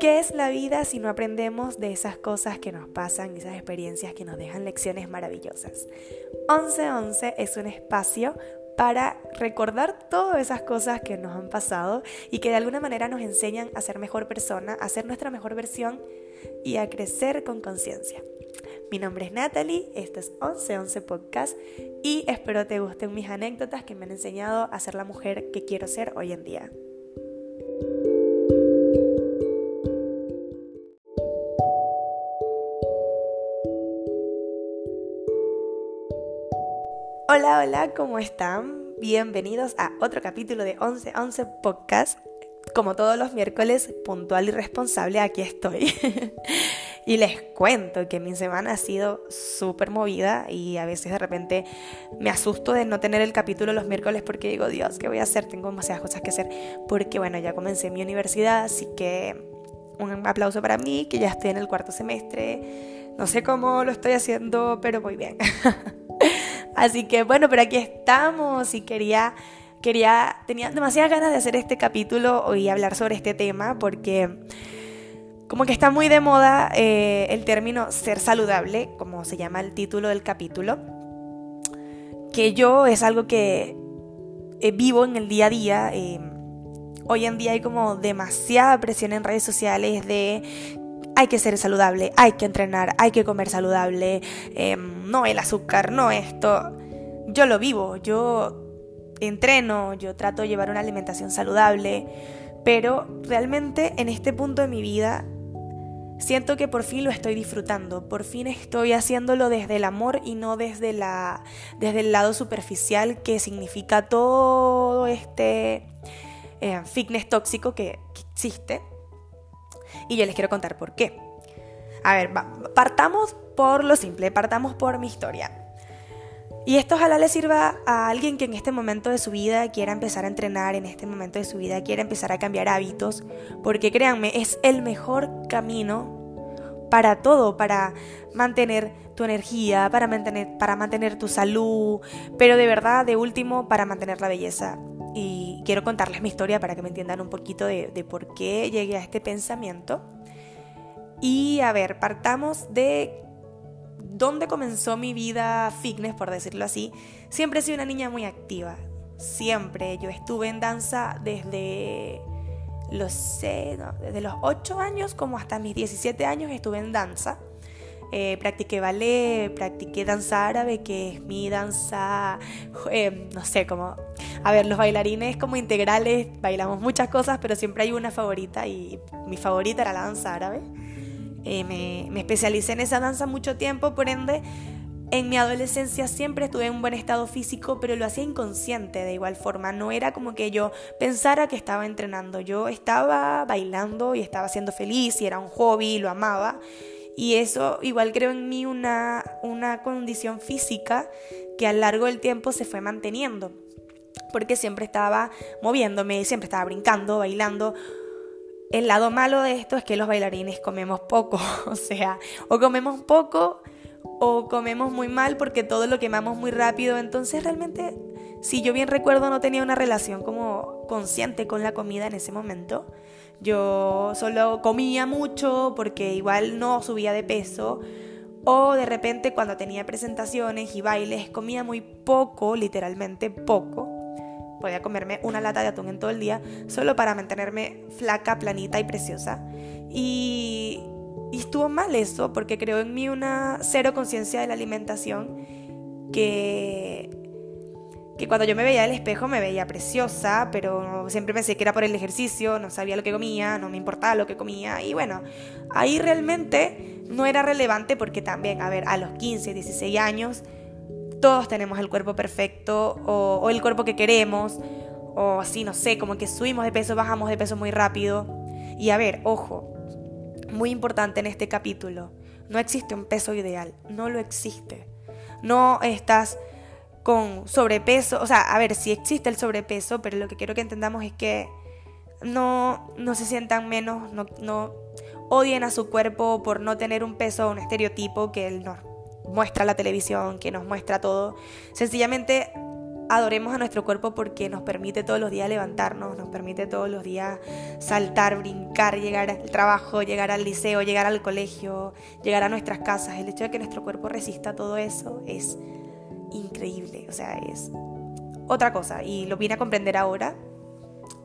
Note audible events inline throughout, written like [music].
¿Qué es la vida si no aprendemos de esas cosas que nos pasan, esas experiencias que nos dejan lecciones maravillosas? 1111 es un espacio para recordar todas esas cosas que nos han pasado y que de alguna manera nos enseñan a ser mejor persona, a ser nuestra mejor versión y a crecer con conciencia. Mi nombre es Natalie, este es 1111 Podcast y espero te gusten mis anécdotas que me han enseñado a ser la mujer que quiero ser hoy en día. Hola, hola, ¿cómo están? Bienvenidos a otro capítulo de 1111 Podcast. Como todos los miércoles, puntual y responsable, aquí estoy. [laughs] y les cuento que mi semana ha sido súper movida y a veces de repente me asusto de no tener el capítulo los miércoles porque digo, Dios, ¿qué voy a hacer? Tengo demasiadas cosas que hacer porque bueno, ya comencé mi universidad, así que un aplauso para mí, que ya estoy en el cuarto semestre. No sé cómo lo estoy haciendo, pero muy bien. [laughs] Así que bueno, pero aquí estamos y quería, quería, tenía demasiadas ganas de hacer este capítulo y hablar sobre este tema porque como que está muy de moda eh, el término ser saludable, como se llama el título del capítulo, que yo es algo que eh, vivo en el día a día. Eh, hoy en día hay como demasiada presión en redes sociales de hay que ser saludable, hay que entrenar, hay que comer saludable, em, no el azúcar, no esto. Yo lo vivo, yo entreno, yo trato de llevar una alimentación saludable, pero realmente en este punto de mi vida siento que por fin lo estoy disfrutando, por fin estoy haciéndolo desde el amor y no desde, la, desde el lado superficial que significa todo este eh, fitness tóxico que existe y yo les quiero contar por qué. A ver, partamos por lo simple, partamos por mi historia. Y esto ojalá le sirva a alguien que en este momento de su vida quiera empezar a entrenar, en este momento de su vida quiera empezar a cambiar hábitos, porque créanme, es el mejor camino para todo, para mantener tu energía, para mantener, para mantener tu salud, pero de verdad, de último, para mantener la belleza y quiero contarles mi historia para que me entiendan un poquito de, por qué llegué a este pensamiento. Y a ver, partamos de dónde comenzó mi vida fitness, por decirlo así. Siempre he sido una niña muy activa, siempre. Yo estuve en danza desde los, desde los 8 años como hasta mis 17 años estuve en danza. Eh, practiqué ballet, practiqué danza árabe, que es mi danza, eh, no sé, como, a ver, los bailarines como integrales, bailamos muchas cosas, pero siempre hay una favorita y mi favorita era la danza árabe. Eh, me, me especialicé en esa danza mucho tiempo, por ende, en mi adolescencia siempre estuve en un buen estado físico, pero lo hacía inconsciente de igual forma. No era como que yo pensara que estaba entrenando. Yo estaba bailando y estaba siendo feliz y era un hobby, lo amaba. Y eso igual creo en mí una, una condición física que a lo largo del tiempo se fue manteniendo. Porque siempre estaba moviéndome, siempre estaba brincando, bailando. El lado malo de esto es que los bailarines comemos poco, [laughs] o sea, o comemos poco o comemos muy mal porque todo lo quemamos muy rápido. Entonces realmente, si yo bien recuerdo, no tenía una relación como consciente con la comida en ese momento. Yo solo comía mucho porque igual no subía de peso. O de repente cuando tenía presentaciones y bailes comía muy poco, literalmente poco. Podía comerme una lata de atún en todo el día solo para mantenerme flaca, planita y preciosa. Y, y estuvo mal eso porque creo en mí una cero conciencia de la alimentación que que cuando yo me veía el espejo me veía preciosa, pero siempre pensé que era por el ejercicio, no sabía lo que comía, no me importaba lo que comía y bueno, ahí realmente no era relevante porque también, a ver, a los 15, 16 años todos tenemos el cuerpo perfecto o, o el cuerpo que queremos o así, no sé, como que subimos de peso, bajamos de peso muy rápido. Y a ver, ojo, muy importante en este capítulo, no existe un peso ideal, no lo existe. No estás con sobrepeso, o sea, a ver, si existe el sobrepeso, pero lo que quiero que entendamos es que no, no se sientan menos, no, no odien a su cuerpo por no tener un peso o un estereotipo que él nos muestra la televisión, que nos muestra todo. Sencillamente adoremos a nuestro cuerpo porque nos permite todos los días levantarnos, nos permite todos los días saltar, brincar, llegar al trabajo, llegar al liceo, llegar al colegio, llegar a nuestras casas. El hecho de que nuestro cuerpo resista todo eso es increíble, o sea, es otra cosa y lo vine a comprender ahora.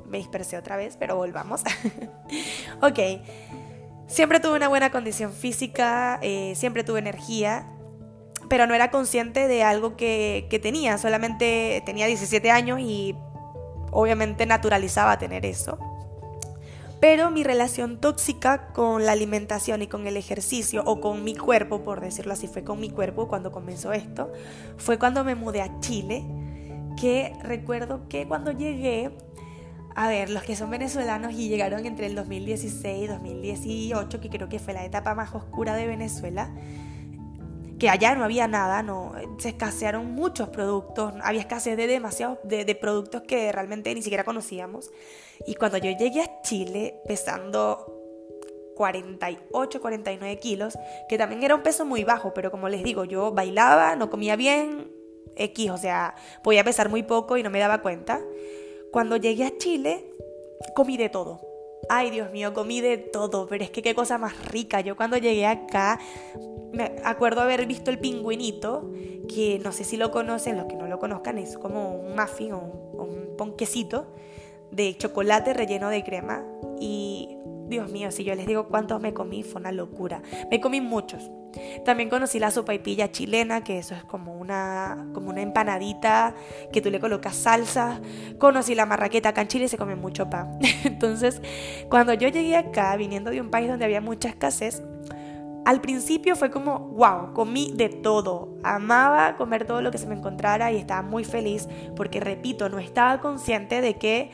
Me dispersé otra vez, pero volvamos. [laughs] ok, siempre tuve una buena condición física, eh, siempre tuve energía, pero no era consciente de algo que, tenía, solamente tenía 17 años y obviamente naturalizaba tener eso. Pero mi relación tóxica con la alimentación y con el ejercicio, o con mi cuerpo, por decirlo así, fue con mi cuerpo cuando comenzó esto, fue cuando me mudé a Chile, que recuerdo que cuando llegué, a ver, los que son venezolanos y llegaron entre el 2016 y 2018, que creo que fue la etapa más oscura de Venezuela, que allá no había nada, no, se escasearon muchos productos, había escasez de demasiados de, productos que realmente ni siquiera conocíamos. Y cuando yo llegué a Chile pesando 48, 49 kilos, que también era un peso muy bajo, pero como les digo, yo bailaba, no comía bien, X, o sea, podía pesar muy poco y no me daba cuenta. Cuando llegué a Chile, comí de todo. Ay, Dios mío, comí de todo, pero es que qué cosa más rica. Yo cuando llegué acá me acuerdo haber visto el pingüinito, que no sé si lo conocen, los que no lo conozcan, es como un muffin o un, ponquecito de chocolate relleno de crema. Y Dios mío, si yo les digo cuántos me comí, fue una locura. Me comí muchos. También conocí la sopa y pilla chilena, que eso es como una, como una empanadita que tú le colocas salsa. Conocí la marraqueta, acá en Chile se come mucho pan. [laughs] Entonces, cuando yo llegué acá, viniendo de un país donde había mucha escasez, al principio fue como, wow, comí de todo. Amaba comer todo lo que se me encontrara y estaba muy feliz porque, repito, no estaba consciente de que,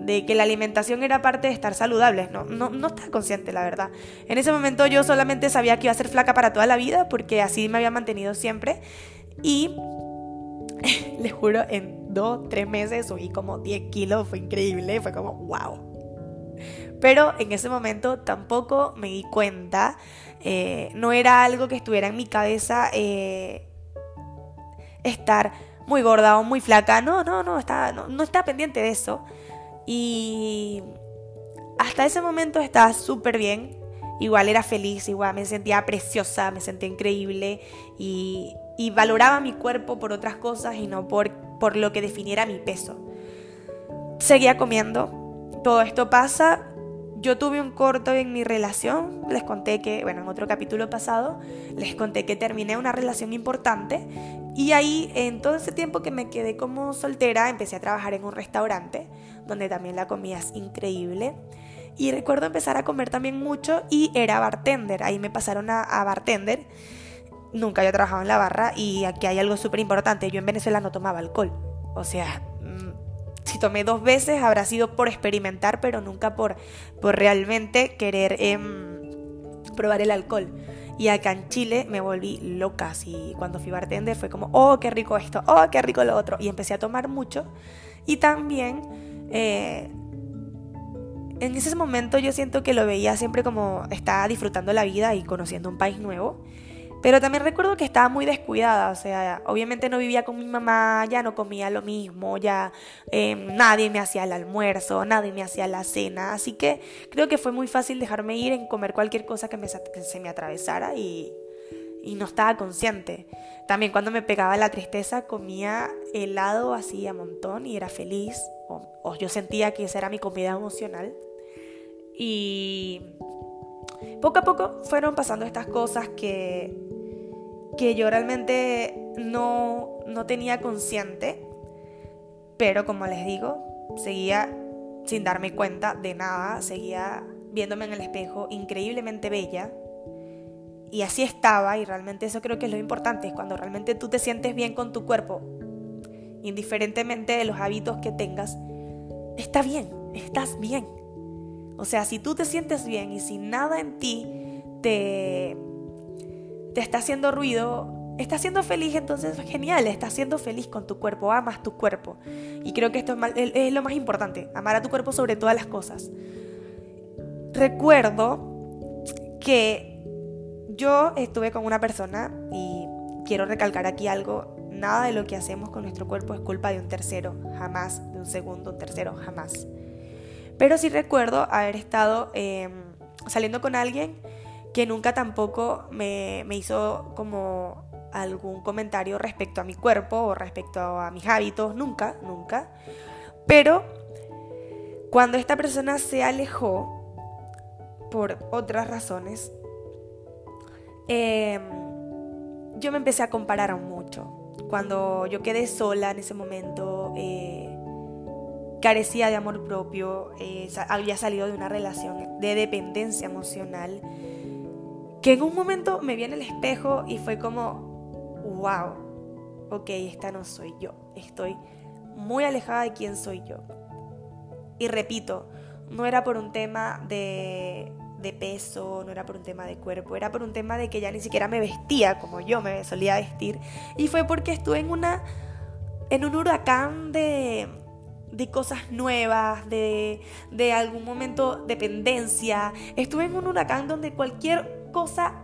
de que la alimentación era parte de estar saludable. No, no, no estaba consciente, la verdad. En ese momento yo solamente sabía que iba a ser flaca para toda la vida porque así me había mantenido siempre. Y [laughs] les juro, en dos, tres meses subí como 10 kilos, fue increíble, fue como, wow. Pero en ese momento tampoco me di cuenta eh, no era algo que estuviera en mi cabeza eh, estar muy gorda o muy flaca. No, no, no, estaba, no, no estaba pendiente de eso. Y hasta ese momento estaba súper bien. Igual era feliz, igual me sentía preciosa, me sentía increíble y, y valoraba mi cuerpo por otras cosas y no por, por lo que definiera mi peso. Seguía comiendo. Todo esto pasa yo tuve un corto en mi relación, les conté que, bueno, en otro capítulo pasado, les conté que terminé una relación importante y ahí en todo ese tiempo que me quedé como soltera empecé a trabajar en un restaurante donde también la comida es increíble. Y recuerdo empezar a comer también mucho y era bartender, ahí me pasaron a, bartender. Nunca había trabajado en la barra y aquí hay algo súper importante, yo en Venezuela no tomaba alcohol. O sea, si tomé dos veces habrá sido por experimentar, pero nunca por, por realmente querer em, probar el alcohol. Y acá en Chile me volví loca. Así cuando fui bartender fue como, oh, qué rico esto, oh, qué rico lo otro. Y empecé a tomar mucho. Y también eh, en ese momento yo siento que lo veía siempre como estaba disfrutando la vida y conociendo un país nuevo. Pero también recuerdo que estaba muy descuidada, o sea, obviamente no vivía con mi mamá, ya no comía lo mismo, ya em, nadie me hacía el almuerzo, nadie me hacía la cena, así que creo que fue muy fácil dejarme ir en comer cualquier cosa que, me, se me atravesara y, y no estaba consciente. También cuando me pegaba la tristeza comía helado así a montón y era feliz, o, o yo sentía que esa era mi comida emocional. Y poco a poco fueron pasando estas cosas que que yo realmente no, no tenía consciente, pero como les digo, seguía sin darme cuenta de nada, seguía viéndome en el espejo increíblemente bella. Y así estaba, y realmente eso creo que es lo importante, es cuando realmente tú te sientes bien con tu cuerpo, indiferentemente de los hábitos que tengas, está bien, estás bien. O sea, si tú te sientes bien y si nada en ti te, te está haciendo ruido, estás siendo feliz, entonces genial, estás siendo feliz con tu cuerpo, amas tu cuerpo. Y creo que esto es, lo más importante, amar a tu cuerpo sobre todas las cosas. Recuerdo que yo estuve con una persona y quiero recalcar aquí algo, nada de lo que hacemos con nuestro cuerpo es culpa de un tercero, jamás, de un segundo, un tercero, jamás. Pero sí recuerdo haber estado em, saliendo con alguien que nunca tampoco me, me hizo como algún comentario respecto a mi cuerpo o respecto a mis hábitos, nunca, nunca. Pero cuando esta persona se alejó por otras razones, Em, yo me empecé a comparar mucho. Cuando yo quedé sola en ese momento, eh, carecía de amor propio, eh, había salido de una relación de dependencia emocional, que en un momento me vi en el espejo y fue como, wow, ok, esta no soy yo, estoy muy alejada de quién soy yo. Y repito, no era por un tema de de peso, no era por un tema de cuerpo, era por un tema de que ya ni siquiera me vestía como yo me solía vestir. Y fue porque estuve en una. en un huracán de. de cosas nuevas, de, de algún momento dependencia. Estuve en un huracán donde cualquier cosa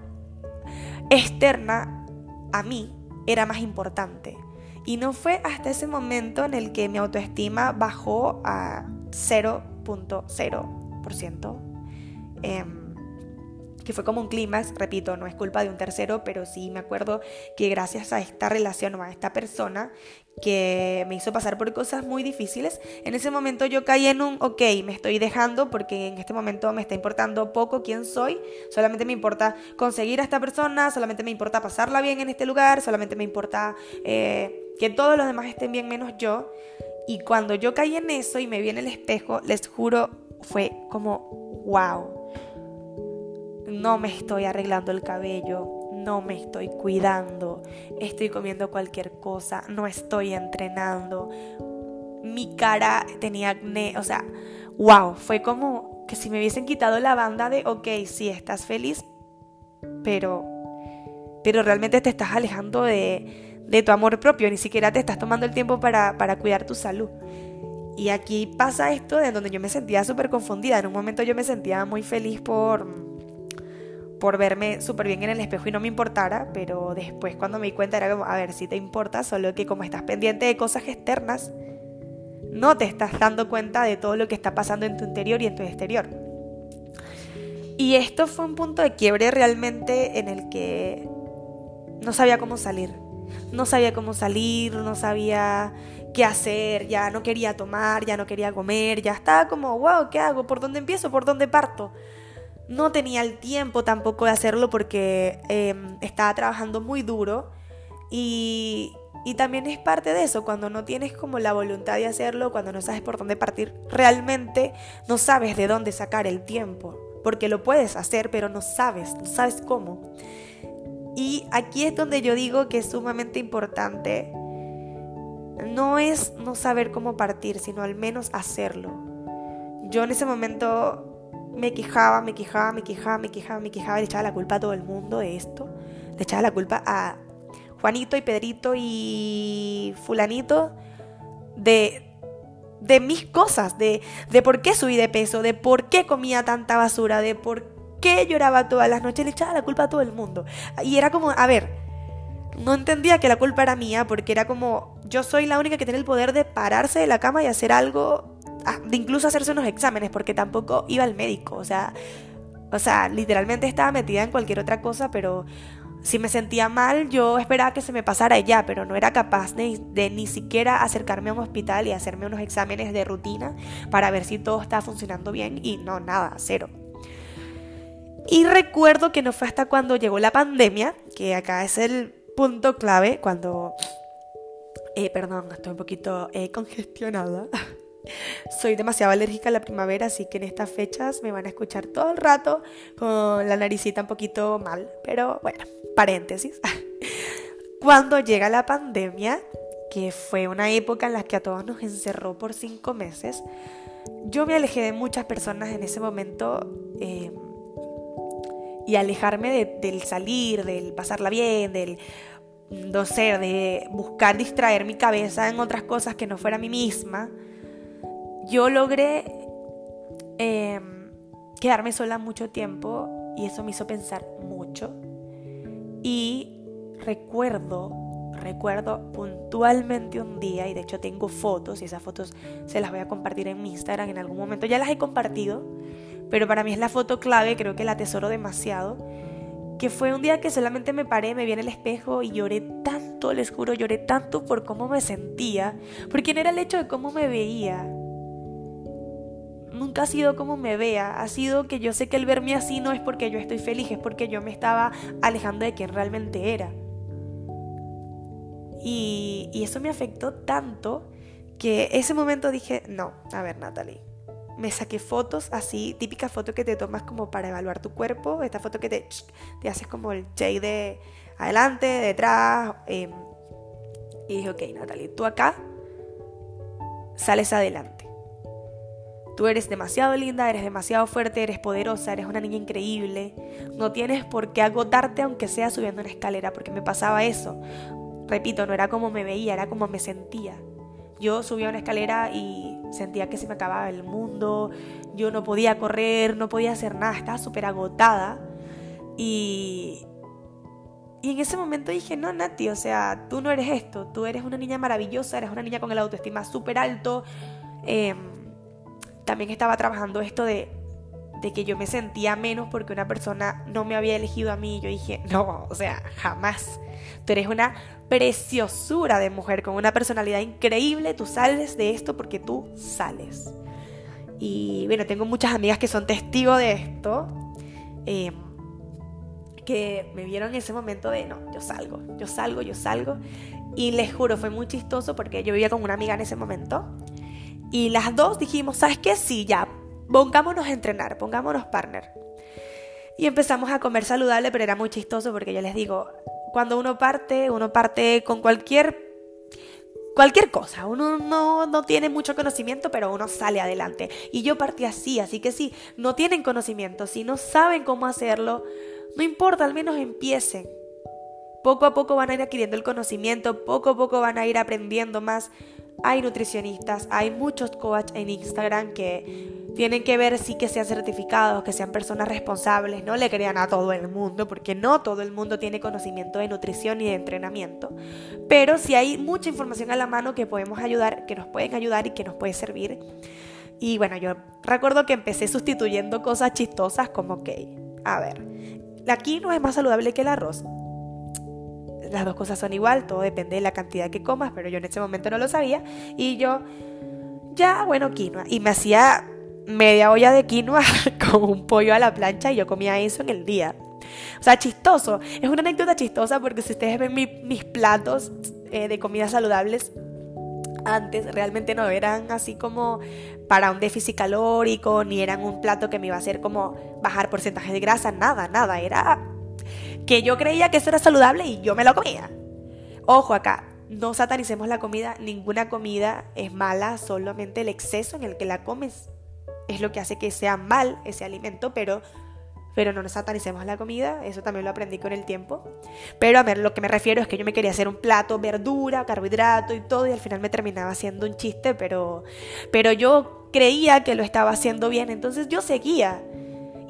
externa a mí era más importante. Y no fue hasta ese momento en el que mi autoestima bajó a 0.0%. Em, que fue como un clímax, repito, no es culpa de un tercero, pero sí me acuerdo que gracias a esta relación o a esta persona que me hizo pasar por cosas muy difíciles, en ese momento yo caí en un, ok, me estoy dejando porque en este momento me está importando poco quién soy, solamente me importa conseguir a esta persona, solamente me importa pasarla bien en este lugar, solamente me importa eh, que todos los demás estén bien menos yo. Y cuando yo caí en eso y me vi en el espejo, les juro, fue como, wow. No me estoy arreglando el cabello, no me estoy cuidando, estoy comiendo cualquier cosa, no estoy entrenando, mi cara tenía acné, o sea, wow, fue como que si me hubiesen quitado la banda de, ok, sí, estás feliz, pero, pero realmente te estás alejando de, de tu amor propio, ni siquiera te estás tomando el tiempo para, para cuidar tu salud. Y aquí pasa esto de donde yo me sentía súper confundida. En un momento yo me sentía muy feliz por, por verme súper bien en el espejo y no me importara, pero después cuando me di cuenta era como, a ver, si te importa, solo que como estás pendiente de cosas externas, no te estás dando cuenta de todo lo que está pasando en tu interior y en tu exterior. Y esto fue un punto de quiebre realmente en el que no sabía cómo salir. No sabía cómo salir, no sabía qué hacer, ya no quería tomar, ya no quería comer, ya estaba como, wow, ¿qué hago? ¿Por dónde empiezo? ¿Por dónde parto? No tenía el tiempo tampoco de hacerlo porque em, estaba trabajando muy duro y, y también es parte de eso, cuando no tienes como la voluntad de hacerlo, cuando no sabes por dónde partir, realmente no sabes de dónde sacar el tiempo, porque lo puedes hacer, pero no sabes, no sabes cómo. Y aquí es donde yo digo que es sumamente importante, no es no saber cómo partir, sino al menos hacerlo. Yo en ese momento me quejaba, me quejaba, me quejaba, me quejaba, me quejaba, le echaba la culpa a todo el mundo de esto. Le echaba la culpa a Juanito y Pedrito y fulanito de, de mis cosas, de, de por qué subí de peso, de por qué comía tanta basura, de por qué lloraba todas las noches, le echaba la culpa a todo el mundo. Y era como, a ver, no entendía que la culpa era mía porque era como, yo soy la única que tiene el poder de pararse de la cama y hacer algo de incluso hacerse unos exámenes, porque tampoco iba al médico, o sea, o sea, literalmente estaba metida en cualquier otra cosa, pero si me sentía mal, yo esperaba que se me pasara ya, pero no era capaz de, de, ni siquiera acercarme a un hospital y hacerme unos exámenes de rutina para ver si todo estaba funcionando bien y no, nada, cero. Y recuerdo que no fue hasta cuando llegó la pandemia, que acá es el punto clave, cuando... Eh, perdón, estoy un poquito eh, congestionada. [laughs] Soy demasiado alérgica a la primavera, así que en estas fechas me van a escuchar todo el rato con la naricita un poquito mal. Pero bueno, paréntesis. [laughs] Cuando llega la pandemia, que fue una época en la que a todos nos encerró por cinco meses, yo me alejé de muchas personas en ese momento. Em, y alejarme del salir, del pasarla bien, del no sé, de buscar distraer mi cabeza en otras cosas que no fuera a mí misma, yo logré em, quedarme sola mucho tiempo y eso me hizo pensar mucho. Y recuerdo, recuerdo puntualmente un día, y de hecho tengo fotos, y esas fotos se las voy a compartir en mi Instagram en algún momento. Ya las he compartido, pero para mí es la foto clave, creo que la atesoro demasiado. Que fue un día que solamente me paré, me vi en el espejo y lloré tanto, les juro, lloré tanto por cómo me sentía, porque no era el hecho de cómo me veía, nunca ha sido como me vea, ha sido que yo sé que el verme así no es porque yo estoy feliz, es porque yo me estaba alejando de quien realmente era. Y, y eso me afectó tanto que ese momento dije, no, a ver Natalie, me saqué fotos así, típica foto que te tomas como para evaluar tu cuerpo, esta foto que te, te haces como el J de adelante, detrás. Em, y dije, ok, Natalie, tú acá sales adelante. Tú eres demasiado linda, eres demasiado fuerte, eres poderosa, eres una niña increíble. No tienes por qué agotarte aunque sea subiendo una escalera, porque me pasaba eso. Repito, no era como me veía, era como me sentía. Yo subía una escalera y sentía que se me acababa el mundo, yo no podía correr, no podía hacer nada, estaba súper agotada. Y, y en ese momento dije, no, Nati, o sea, tú no eres esto, tú eres una niña maravillosa, eres una niña con el autoestima súper alto. Eh, también estaba trabajando esto de, de que yo me sentía menos porque una persona no me había elegido a mí. Yo dije, no, o sea, jamás. Tú eres una preciosura de mujer con una personalidad increíble. Tú sales de esto porque tú sales. Y bueno, tengo muchas amigas que son testigos de esto. Em, que me vieron en ese momento de, no, yo salgo, yo salgo, yo salgo. Y les juro, fue muy chistoso porque yo vivía con una amiga en ese momento y las dos dijimos, ¿sabes qué? Sí, ya, pongámonos a entrenar, pongámonos partner. Y empezamos a comer saludable, pero era muy chistoso porque yo les digo, cuando uno parte, uno parte con cualquier cualquier cosa. Uno no, no, tiene mucho conocimiento, pero uno sale adelante. Y yo partí así, así que si no tienen conocimiento, si no saben cómo hacerlo, no importa, al menos empiecen. Poco a poco van a ir adquiriendo el conocimiento, poco a poco van a ir aprendiendo más hay nutricionistas, hay muchos coaches en Instagram que tienen que ver sí que sean certificados, que sean personas responsables, no le crean a todo el mundo, porque no todo el mundo tiene conocimiento de nutrición y de entrenamiento, pero sí hay mucha información a la mano que podemos ayudar, que nos pueden ayudar y que nos puede servir. Y bueno, yo recuerdo que empecé sustituyendo cosas chistosas como que, a ver, la quinoa es más saludable que el arroz las dos cosas son igual, todo depende de la cantidad que comas, pero yo en ese momento no lo sabía. Y yo, ya, bueno, quinoa. Y me hacía media olla de quinoa [laughs] con un pollo a la plancha y yo comía eso en el día. O sea, chistoso. Es una anécdota chistosa porque si ustedes ven mis platos eh, de comidas saludables, antes realmente no eran así como para un déficit calórico, ni eran un plato que me iba a hacer como bajar porcentaje de grasa, nada, nada. Era que yo creía que eso era saludable y yo me lo comía. Ojo acá, no satanicemos la comida, ninguna comida es mala, solamente el exceso en el que la comes es lo que hace que sea mal ese alimento, pero pero no nos satanicemos la comida, eso también lo aprendí con el tiempo. Pero a ver, lo que me refiero es que yo me quería hacer un plato, verdura, carbohidrato y todo, y al final me terminaba haciendo un chiste, pero, pero yo creía que lo estaba haciendo bien, entonces yo seguía.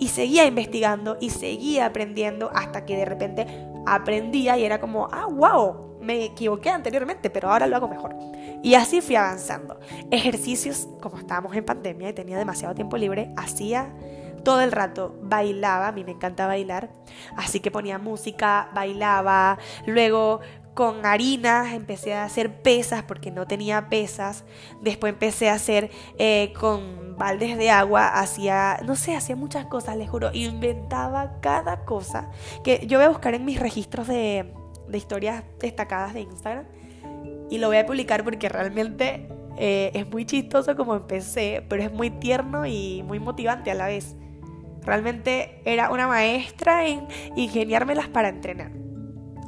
Y seguía investigando y seguía aprendiendo hasta que de repente aprendía y era como, ah, wow, me equivoqué anteriormente, pero ahora lo hago mejor. Y así fui avanzando. Ejercicios, como estábamos en pandemia y tenía demasiado tiempo libre, hacía todo el rato, bailaba, a mí me encanta bailar, así que ponía música, bailaba, luego con harinas, empecé a hacer pesas porque no tenía pesas, después empecé a hacer eh, con baldes de agua, hacía, no sé, hacía muchas cosas, les juro, inventaba cada cosa que yo voy a buscar en mis registros de, de historias destacadas de Instagram y lo voy a publicar porque realmente eh, es muy chistoso como empecé, pero es muy tierno y muy motivante a la vez. Realmente era una maestra en ingeniármelas para entrenar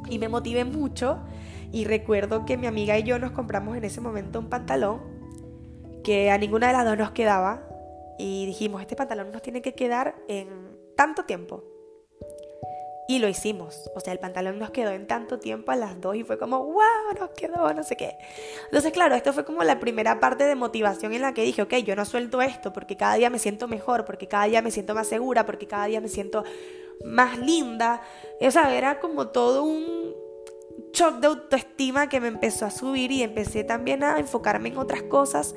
y me motivé mucho y recuerdo que mi amiga y yo nos compramos en ese momento un pantalón que a ninguna de las dos nos quedaba y dijimos, este pantalón nos tiene que quedar en tanto tiempo. Y lo hicimos. O sea, el pantalón nos quedó en tanto tiempo a las dos y fue como, wow, nos quedó, no sé qué. Entonces, claro, esto fue como la primera parte de motivación en la que dije, ok, yo no suelto esto porque cada día me siento mejor, porque cada día me siento más segura, porque cada día me siento más linda. O sea, era como todo un shock de autoestima que me empezó a subir y empecé también a enfocarme en otras cosas,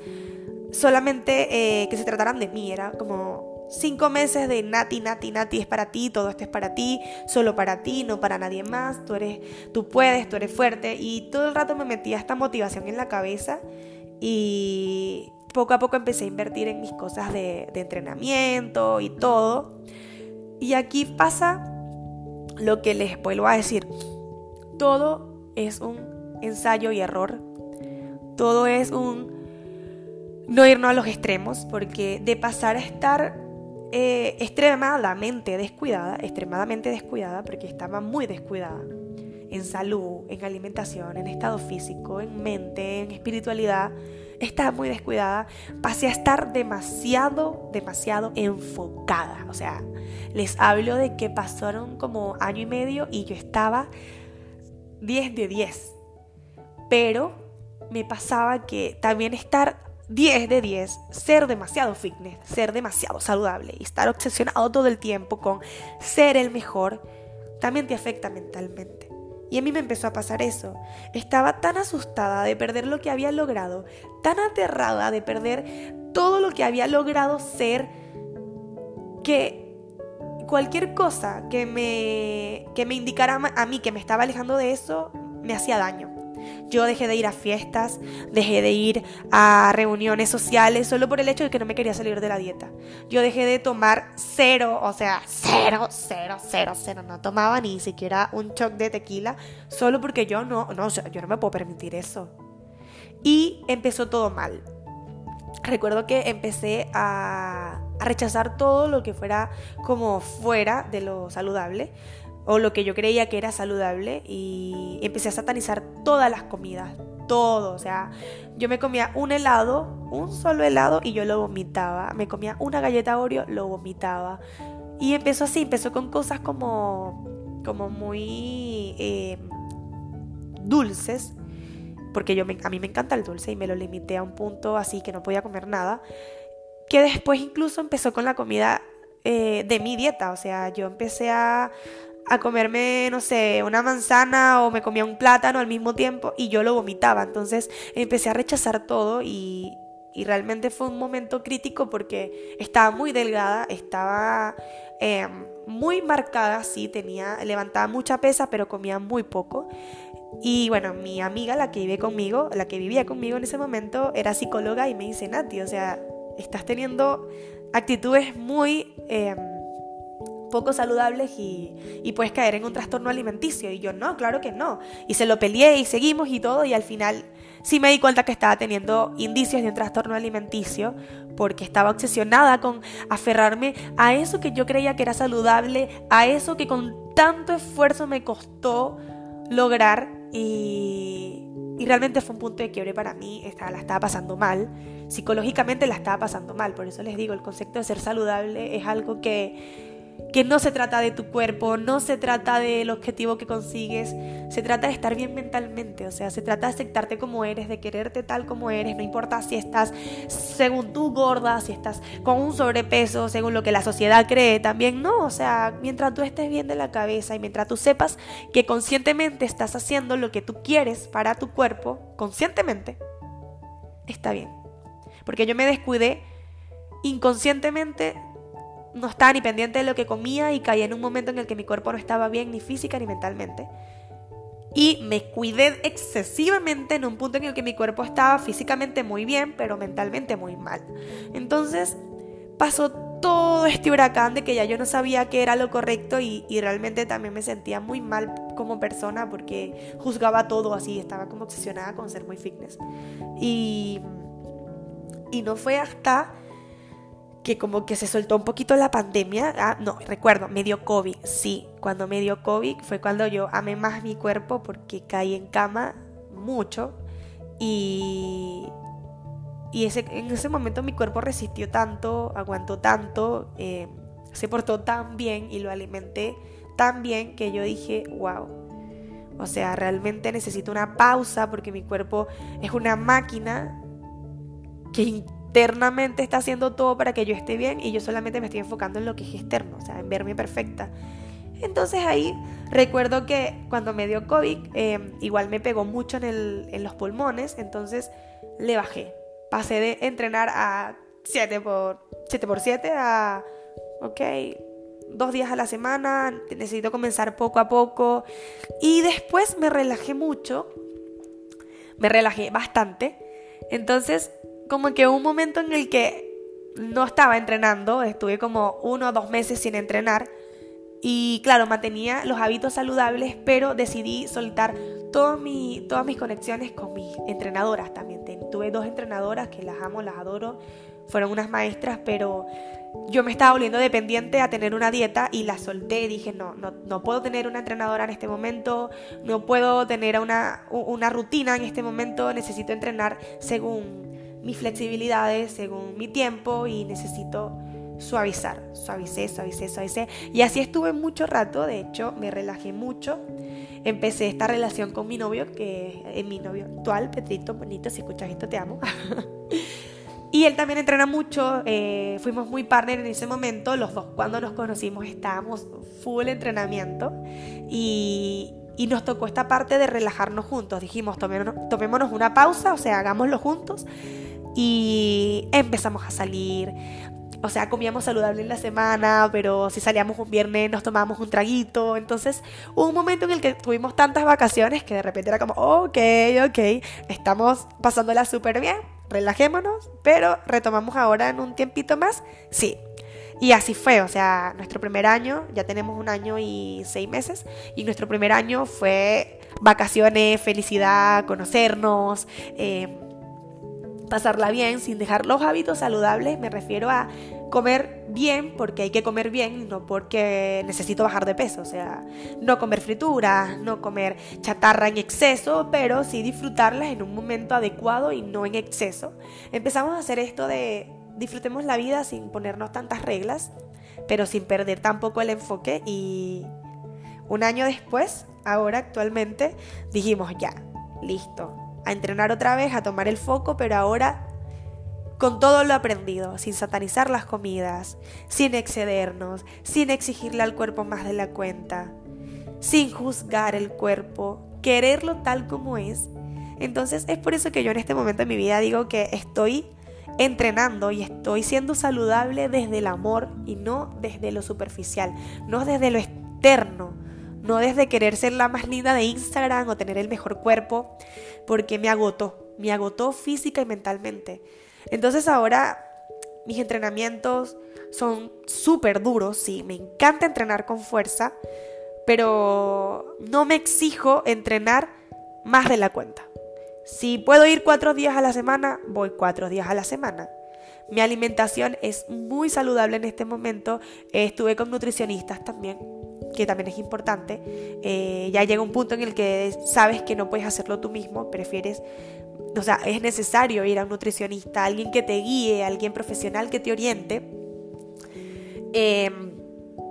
solamente eh, que se trataran de mí. Era como cinco meses de Nati, Nati, Nati, es para ti, todo esto es para ti, solo para ti, no para nadie más, tú, eres, tú puedes, tú eres fuerte. Y todo el rato me metía esta motivación en la cabeza y poco a poco empecé a invertir en mis cosas de, de entrenamiento y todo. Y aquí pasa lo que les vuelvo a decir. Todo es un ensayo y error. Todo es un no irnos a los extremos, porque de pasar a estar eh, extremadamente descuidada, extremadamente descuidada, porque estaba muy descuidada en salud, en alimentación, en estado físico, en mente, en espiritualidad, estaba muy descuidada, pasé a estar demasiado, demasiado enfocada. O sea, les hablo de que pasaron como año y medio y yo estaba 10 de 10. Pero me pasaba que también estar 10 de 10, ser demasiado fitness, ser demasiado saludable y estar obsesionado todo el tiempo con ser el mejor, también te afecta mentalmente. Y a mí me empezó a pasar eso. Estaba tan asustada de perder lo que había logrado, tan aterrada de perder todo lo que había logrado ser, que cualquier cosa que me, que me indicara a mí que me estaba alejando de eso, me hacía daño. Yo dejé de ir a fiestas, dejé de ir a reuniones sociales solo por el hecho de que no me quería salir de la dieta. Yo dejé de tomar cero, o sea, cero, cero, cero, cero. No tomaba ni siquiera un shot de tequila solo porque yo no, no, yo no me puedo permitir eso. Y empezó todo mal. Recuerdo que empecé a, a rechazar todo lo que fuera como fuera de lo saludable o lo que yo creía que era saludable y empecé a satanizar todas las comidas, todo, o sea, yo me comía un helado, un solo helado y yo lo vomitaba, me comía una galleta Oreo, lo vomitaba. Y empezó así, empezó con cosas como, como muy eh, dulces, porque yo a mí me encanta el dulce y me lo limité a un punto así que no podía comer nada, que después incluso empezó con la comida eh, de mi dieta, o sea, yo empecé a, a comerme, no sé, una manzana o me comía un plátano al mismo tiempo y yo lo vomitaba. Entonces empecé a rechazar todo y, realmente fue un momento crítico porque estaba muy delgada, estaba em, muy marcada, sí, tenía, levantaba mucha pesa, pero comía muy poco. Y bueno, mi amiga, la que vive conmigo, la que vivía conmigo en ese momento, era psicóloga y me dice, Nati, o sea, estás teniendo actitudes muy... Em, poco saludables y, puedes caer en un trastorno alimenticio. Y yo no, claro que no. Y se lo peleé y seguimos y todo y al final sí me di cuenta que estaba teniendo indicios de un trastorno alimenticio porque estaba obsesionada con aferrarme a eso que yo creía que era saludable, a eso que con tanto esfuerzo me costó lograr y, y realmente fue un punto de quiebre para mí, estaba, la estaba pasando mal, psicológicamente la estaba pasando mal, por eso les digo, el concepto de ser saludable es algo que que no se trata de tu cuerpo, no se trata del objetivo que consigues, se trata de estar bien mentalmente, o sea, se trata de aceptarte como eres, de quererte tal como eres, no importa si estás según tú gorda, si estás con un sobrepeso, según lo que la sociedad cree, también no, o sea, mientras tú estés bien de la cabeza y mientras tú sepas que conscientemente estás haciendo lo que tú quieres para tu cuerpo, conscientemente, está bien. Porque yo me descuidé inconscientemente no estaba ni pendiente de lo que comía y caí en un momento en el que mi cuerpo no estaba bien ni física ni mentalmente. Y me cuidé excesivamente en un punto en el que mi cuerpo estaba físicamente muy bien, pero mentalmente muy mal. Entonces pasó todo este huracán de que ya yo no sabía qué era lo correcto y, realmente también me sentía muy mal como persona porque juzgaba todo así, estaba como obsesionada con ser muy fitness. Y, y no fue hasta que como que se soltó un poquito la pandemia. Ah, no, recuerdo, me dio COVID. Sí, cuando me dio COVID fue cuando yo amé más mi cuerpo porque caí en cama mucho y, y ese, en ese momento mi cuerpo resistió tanto, aguantó tanto, eh, se portó tan bien y lo alimenté tan bien que yo dije, wow. O sea, realmente necesito una pausa porque mi cuerpo es una máquina que internamente está haciendo todo para que yo esté bien y yo solamente me estoy enfocando en lo que es externo, o sea, en verme perfecta. Entonces ahí recuerdo que cuando me dio COVID, em, igual me pegó mucho en, en los pulmones, entonces le bajé. Pasé de entrenar a 7 por 7 por 7 a, ok, dos días a la semana, necesito comenzar poco a poco. Y después me relajé mucho, me relajé bastante. Entonces, como que un momento en el que no estaba entrenando, estuve como uno o dos meses sin entrenar. Y claro, mantenía los hábitos saludables, pero decidí soltar mi, todas mis conexiones con mis entrenadoras también. Tuve dos entrenadoras que las amo, las adoro, fueron unas maestras, pero yo me estaba volviendo dependiente a tener una dieta y la solté. Dije, no, no, no puedo tener una entrenadora en este momento, no puedo tener una, una rutina en este momento, necesito entrenar según mis flexibilidades, según mi tiempo y necesito suavizar, suavicé, suavicé, suavicé. Y así estuve mucho rato, de hecho me relajé mucho. Empecé esta relación con mi novio, que es mi novio actual, Petrito, bonito, si escuchas esto te amo. [laughs] Y él también entrena mucho, eh, fuimos muy partner en ese momento, los dos cuando nos conocimos estábamos full entrenamiento y, y nos tocó esta parte de relajarnos juntos. Dijimos, tomémonos, una pausa, o sea, hagámoslo juntos y empezamos a salir. O sea, comíamos saludable en la semana, pero si salíamos un viernes nos tomábamos un traguito. Entonces hubo un momento en el que tuvimos tantas vacaciones que de repente era como, ok, ok, estamos pasándola súper bien relajémonos, pero retomamos ahora en un tiempito más, sí. Y así fue, o sea, nuestro primer año, ya tenemos un año y seis meses, y nuestro primer año fue vacaciones, felicidad, conocernos, eh, pasarla bien, sin dejar los hábitos saludables, me refiero a comer bien porque hay que comer bien, no porque necesito bajar de peso. O sea, no comer frituras, no comer chatarra en exceso, pero sí disfrutarlas en un momento adecuado y no en exceso. Empezamos a hacer esto de disfrutemos la vida sin ponernos tantas reglas, pero sin perder tampoco el enfoque. Y un año después, ahora actualmente, dijimos ya, listo. A entrenar otra vez, a tomar el foco, pero ahora con todo lo aprendido, sin satanizar las comidas, sin excedernos, sin exigirle al cuerpo más de la cuenta, sin juzgar el cuerpo, quererlo tal como es. Entonces es por eso que yo en este momento de mi vida digo que estoy entrenando y estoy siendo saludable desde el amor y no desde lo superficial, no desde lo externo, no desde querer ser la más linda de Instagram o tener el mejor cuerpo, porque me agotó, me agotó física y mentalmente. Entonces ahora mis entrenamientos son súper duros, sí, me encanta entrenar con fuerza, pero no me exijo entrenar más de la cuenta. Si puedo ir cuatro días a la semana, voy cuatro días a la semana. Mi alimentación es muy saludable en este momento. estuve con nutricionistas también, que también es importante. Eh, ya llega un punto en el que sabes que no puedes hacerlo tú mismo, prefieres o sea, es necesario ir a un nutricionista, alguien que te guíe, alguien profesional que te oriente. Em,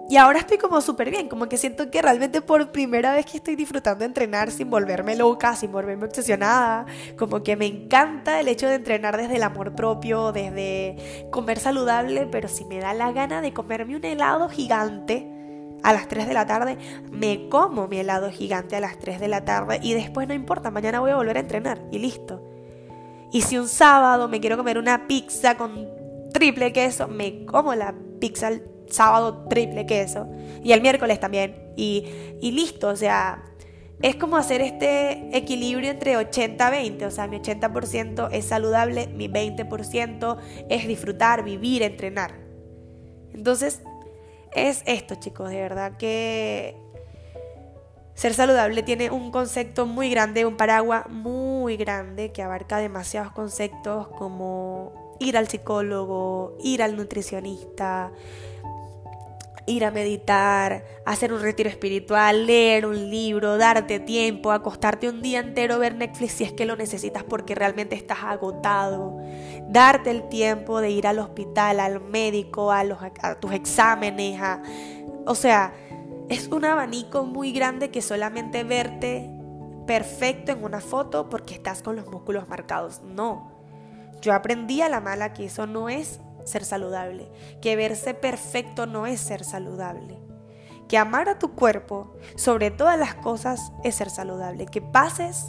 y ahora estoy como súper bien, como que siento que realmente por primera vez que estoy disfrutando de entrenar sin volverme loca, sin volverme obsesionada, como que me encanta el hecho de entrenar desde el amor propio, desde comer saludable, pero si me da la gana de comerme un helado gigante, a las 3 de la tarde, me como mi helado gigante a las 3 de la tarde y después no importa, mañana voy a volver a entrenar y listo. Y si un sábado me quiero comer una pizza con triple queso, me como la pizza sábado triple queso y el miércoles también y, y listo, o sea, es como hacer este equilibrio entre 80-20, o sea, mi 80% es saludable, mi 20% es disfrutar, vivir, entrenar. Entonces, es esto, chicos, de verdad que ser saludable tiene un concepto muy grande, un paraguas muy grande que abarca demasiados conceptos como ir al psicólogo, ir al nutricionista, ir a meditar, hacer un retiro espiritual, leer un libro, darte tiempo, acostarte un día entero, ver Netflix si es que lo necesitas porque realmente estás agotado, darte el tiempo de ir al hospital, al médico, a, los, tus exámenes, o sea, es un abanico muy grande que solamente verte perfecto en una foto porque estás con los músculos marcados. No. Yo aprendí a la mala que eso no es ser saludable, que verse perfecto no es ser saludable, que amar a tu cuerpo sobre todas las cosas es ser saludable, que pases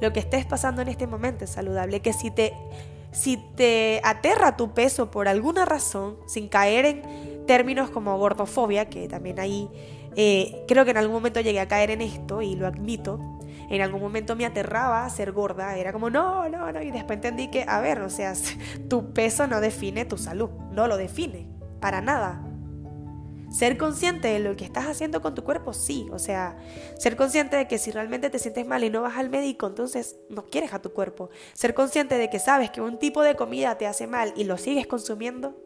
lo que estés pasando en este momento es saludable, que si te si te aterra tu peso por alguna razón, sin caer en términos como gordofobia, que también ahí eh, creo que en algún momento llegué a caer en esto y lo admito, en algún momento me aterraba ser gorda, era como no, no, no, y después entendí que, a ver, o sea, [laughs] tu peso no define tu salud, no lo define, para nada. Ser consciente de lo que estás haciendo con tu cuerpo, sí. O sea, ser consciente de que si realmente te sientes mal y no vas al médico, entonces no quieres a tu cuerpo. Ser consciente de que sabes que un tipo de comida te hace mal y lo sigues consumiendo,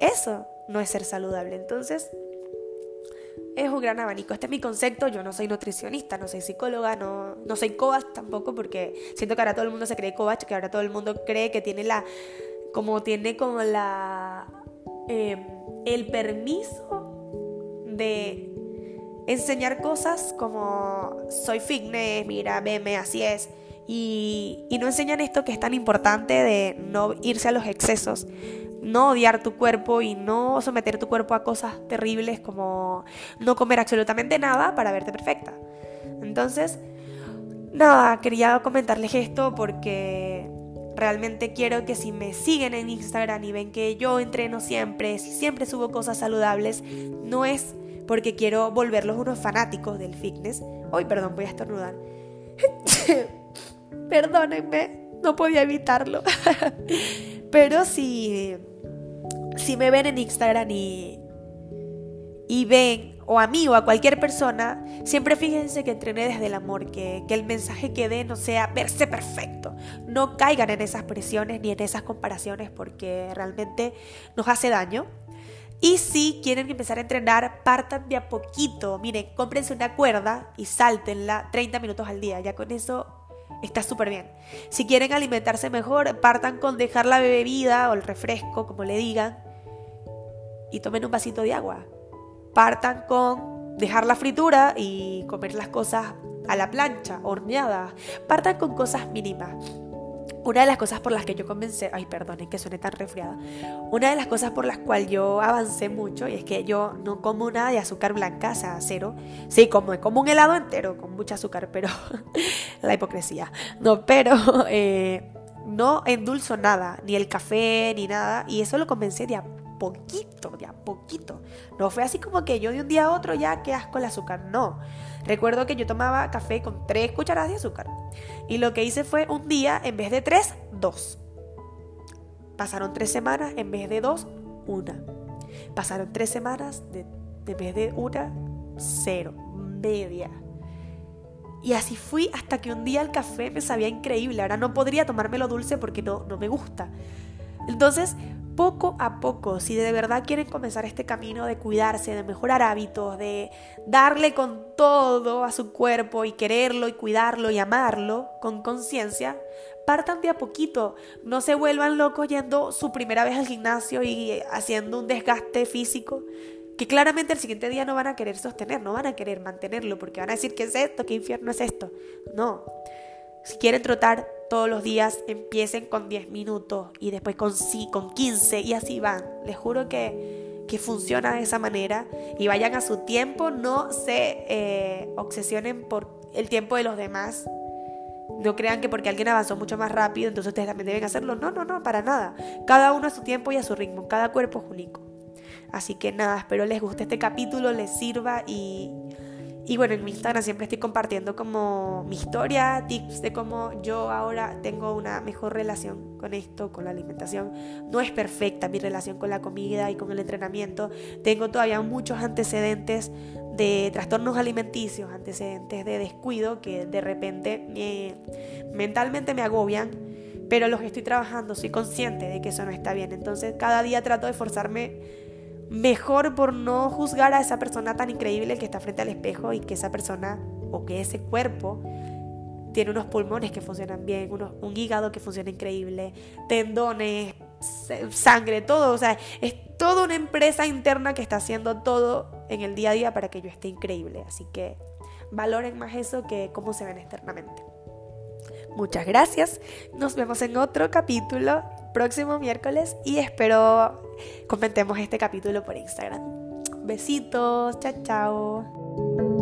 eso no es ser saludable. Entonces, es un gran abanico. Este es mi concepto. Yo no soy nutricionista, no soy psicóloga, no, no soy coach tampoco, porque siento que ahora todo el mundo se cree coach, que ahora todo el mundo cree que tiene la. como tiene como la. Em, el permiso de enseñar cosas como soy fitness, mira, veme, así es. Y, y no enseñan esto que es tan importante de no irse a los excesos, no odiar tu cuerpo y no someter tu cuerpo a cosas terribles como no comer absolutamente nada para verte perfecta. Entonces, nada, quería comentarles esto porque realmente quiero que si me siguen en Instagram y ven que yo entreno siempre, si siempre subo cosas saludables, no es porque quiero volverlos unos fanáticos del fitness. Hoy, perdón, voy a estornudar. [laughs] Perdónenme, no podía evitarlo. [laughs] Pero si, si me ven en Instagram y, y ven o a mí o a cualquier persona, siempre fíjense que entrené desde el amor, que, que el mensaje que dé no sea verse perfecto. No caigan en esas presiones ni en esas comparaciones porque realmente nos hace daño. Y si quieren empezar a entrenar, partan de a poquito. Miren, cómprense una cuerda y sáltenla 30 minutos al día. Ya con eso está súper bien. Si quieren alimentarse mejor, partan con dejar la bebida o el refresco, como le digan, y tomen un vasito de agua partan con dejar la fritura y comer las cosas a la plancha, horneadas. Partan con cosas mínimas. Una de las cosas por las que yo comencé, ay perdonen que suene tan resfriada, una de las cosas por las cuales yo avancé mucho y es que yo no como nada de azúcar blanca, o sea, cero. Sí, como, como un helado entero con mucho azúcar, pero [laughs] la hipocresía. No, pero [laughs] eh, no endulzo nada, ni el café, ni nada. Y eso lo comencé de a poquito, de a poquito. No fue así como que yo de un día a otro ya que asco el azúcar, no. Recuerdo que yo tomaba café con tres cucharadas de azúcar. Y lo que hice fue un día, en vez de tres, dos. Pasaron tres semanas, en vez de dos, una. Pasaron tres semanas, de, en vez de una, cero, media. Y así fui hasta que un día el café me sabía increíble. Ahora no podría tomármelo dulce porque no, no me gusta. Entonces poco a poco, si de verdad quieren comenzar este camino de cuidarse, de mejorar hábitos, de darle con todo a su cuerpo y quererlo y cuidarlo y amarlo con conciencia, partan de a poquito, no se vuelvan locos yendo su primera vez al gimnasio y haciendo un desgaste físico que claramente el siguiente día no van a querer sostener, no van a querer mantenerlo porque van a decir, ¿qué es esto? ¿Qué infierno es esto? No. Si quieren trotar, todos los días empiecen con 10 minutos y después con, con 15 y así van. Les juro que, que funciona de esa manera y vayan a su tiempo, no se eh, obsesionen por el tiempo de los demás. No crean que porque alguien avanzó mucho más rápido, entonces ustedes también deben hacerlo. No, no, no, para nada. Cada uno a su tiempo y a su ritmo. Cada cuerpo es único. Así que nada, espero les guste este capítulo, les sirva y y bueno, en mi Instagram siempre estoy compartiendo como mi historia, tips de cómo yo ahora tengo una mejor relación con esto, con la alimentación. No es perfecta mi relación con la comida y con el entrenamiento. Tengo todavía muchos antecedentes de trastornos alimenticios, antecedentes de descuido que de repente mentalmente me agobian, pero los estoy trabajando, soy consciente de que eso no está bien. Entonces cada día trato de esforzarme mejor por no juzgar a esa persona tan increíble que está frente al espejo y que esa persona o que ese cuerpo tiene unos pulmones que funcionan bien, un hígado que funciona increíble, tendones, sangre, todo. O sea, es toda una empresa interna que está haciendo todo en el día a día para que yo esté increíble. Así que valoren más eso que cómo se ven externamente. Muchas gracias. Nos vemos en otro capítulo próximo miércoles y espero comentemos este capítulo por Instagram. Besitos, chao, chao.